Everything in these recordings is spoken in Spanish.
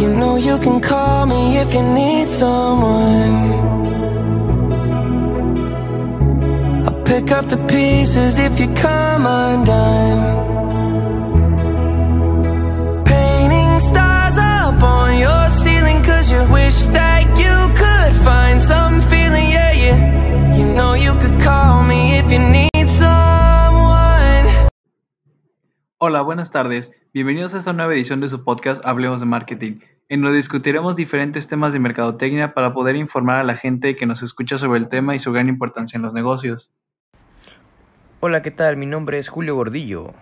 You know you can call me if you need someone. I'll pick up the pieces if you come undone. Painting stars up on your ceiling cause you wish that Hola, buenas tardes. Bienvenidos a esta nueva edición de su podcast Hablemos de Marketing, en donde discutiremos diferentes temas de mercadotecnia para poder informar a la gente que nos escucha sobre el tema y su gran importancia en los negocios. Hola, ¿qué tal? Mi nombre es Julio Gordillo.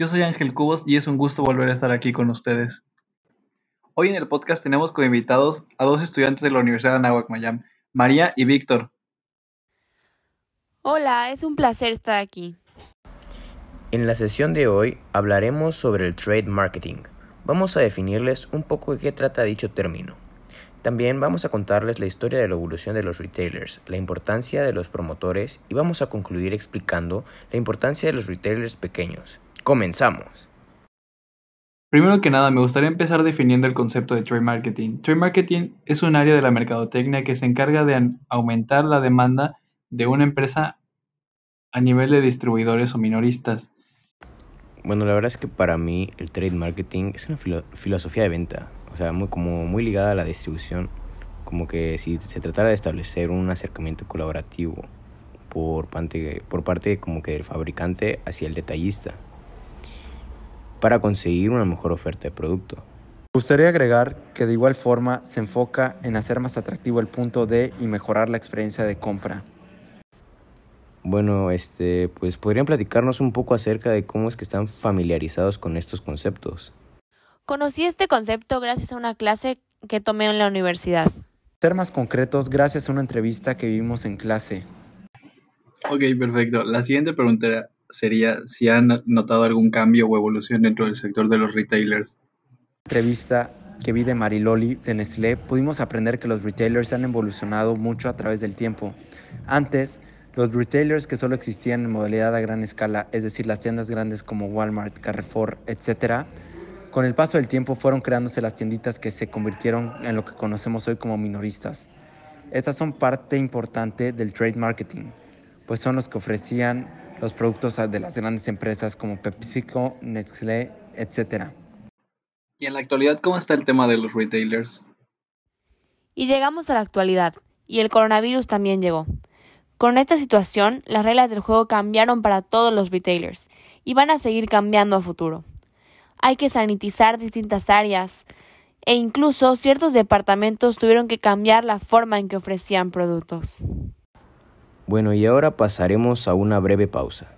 Yo soy Ángel Cubos y es un gusto volver a estar aquí con ustedes. Hoy en el podcast tenemos como invitados a dos estudiantes de la Universidad de Anáhuac Mayam, María y Víctor. Hola, es un placer estar aquí. En la sesión de hoy hablaremos sobre el trade marketing. Vamos a definirles un poco de qué trata dicho término. También vamos a contarles la historia de la evolución de los retailers, la importancia de los promotores y vamos a concluir explicando la importancia de los retailers pequeños. Comenzamos. Primero que nada, me gustaría empezar definiendo el concepto de trade marketing. Trade marketing es un área de la mercadotecnia que se encarga de aumentar la demanda de una empresa a nivel de distribuidores o minoristas. Bueno, la verdad es que para mí el trade marketing es una filo- filosofía de venta, o sea, muy, como muy ligada a la distribución, como que si se tratara de establecer un acercamiento colaborativo por parte, por parte como que del fabricante hacia el detallista para conseguir una mejor oferta de producto. Me gustaría agregar que de igual forma se enfoca en hacer más atractivo el punto de y mejorar la experiencia de compra. Bueno, este, pues podrían platicarnos un poco acerca de cómo es que están familiarizados con estos conceptos. Conocí este concepto gracias a una clase que tomé en la universidad. Ser más concretos gracias a una entrevista que vimos en clase. Ok, perfecto. La siguiente pregunta sería si han notado algún cambio o evolución dentro del sector de los retailers. entrevista que vi de Mariloli de Nestlé, pudimos aprender que los retailers han evolucionado mucho a través del tiempo. Antes, los retailers que solo existían en modalidad a gran escala, es decir, las tiendas grandes como Walmart, Carrefour, etc., con el paso del tiempo fueron creándose las tienditas que se convirtieron en lo que conocemos hoy como minoristas. Estas son parte importante del trade marketing, pues son los que ofrecían los productos de las grandes empresas como PepsiCo, Nestlé, etc. Y en la actualidad, ¿cómo está el tema de los retailers? Y llegamos a la actualidad, y el coronavirus también llegó. Con esta situación, las reglas del juego cambiaron para todos los retailers, y van a seguir cambiando a futuro. Hay que sanitizar distintas áreas, e incluso ciertos departamentos tuvieron que cambiar la forma en que ofrecían productos. Bueno, y ahora pasaremos a una breve pausa.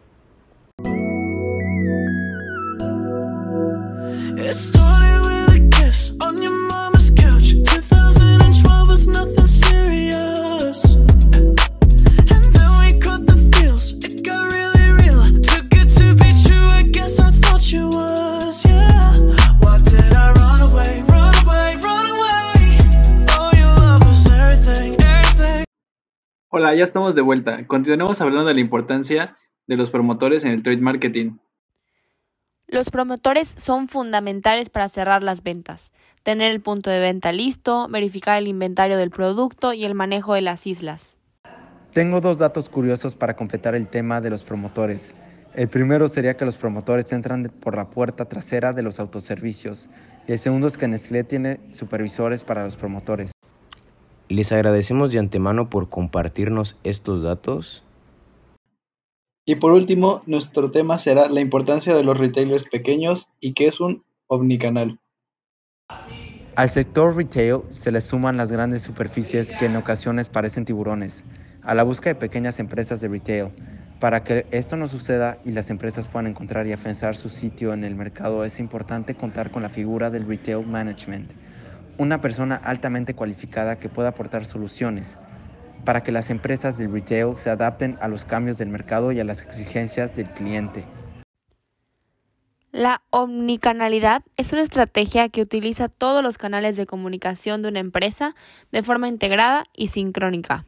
Hola, ya estamos de vuelta. Continuamos hablando de la importancia de los promotores en el trade marketing. Los promotores son fundamentales para cerrar las ventas, tener el punto de venta listo, verificar el inventario del producto y el manejo de las islas. Tengo dos datos curiosos para completar el tema de los promotores. El primero sería que los promotores entran por la puerta trasera de los autoservicios. Y el segundo es que Nestlé tiene supervisores para los promotores. Les agradecemos de antemano por compartirnos estos datos. Y por último, nuestro tema será la importancia de los retailers pequeños y qué es un omnicanal. Al sector retail se le suman las grandes superficies que en ocasiones parecen tiburones, a la búsqueda de pequeñas empresas de retail. Para que esto no suceda y las empresas puedan encontrar y afianzar su sitio en el mercado, es importante contar con la figura del retail management, una persona altamente cualificada que pueda aportar soluciones para que las empresas del retail se adapten a los cambios del mercado y a las exigencias del cliente. La omnicanalidad es una estrategia que utiliza todos los canales de comunicación de una empresa de forma integrada y sincrónica.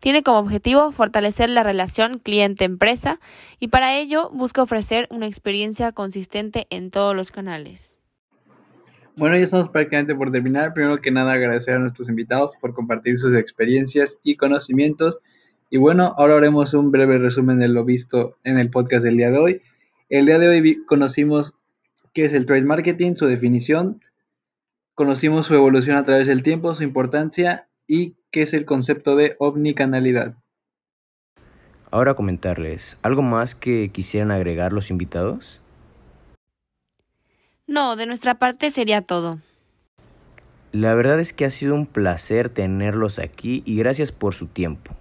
Tiene como objetivo fortalecer la relación cliente-empresa y para ello busca ofrecer una experiencia consistente en todos los canales. Bueno, ya estamos prácticamente por terminar. Primero que nada, agradecer a nuestros invitados por compartir sus experiencias y conocimientos. Y bueno, ahora haremos un breve resumen de lo visto en el podcast del día de hoy. El día de hoy conocimos qué es el trade marketing, su definición, conocimos su evolución a través del tiempo, su importancia y qué es el concepto de omnicanalidad. Ahora comentarles, ¿algo más que quisieran agregar los invitados? No, de nuestra parte sería todo. La verdad es que ha sido un placer tenerlos aquí y gracias por su tiempo.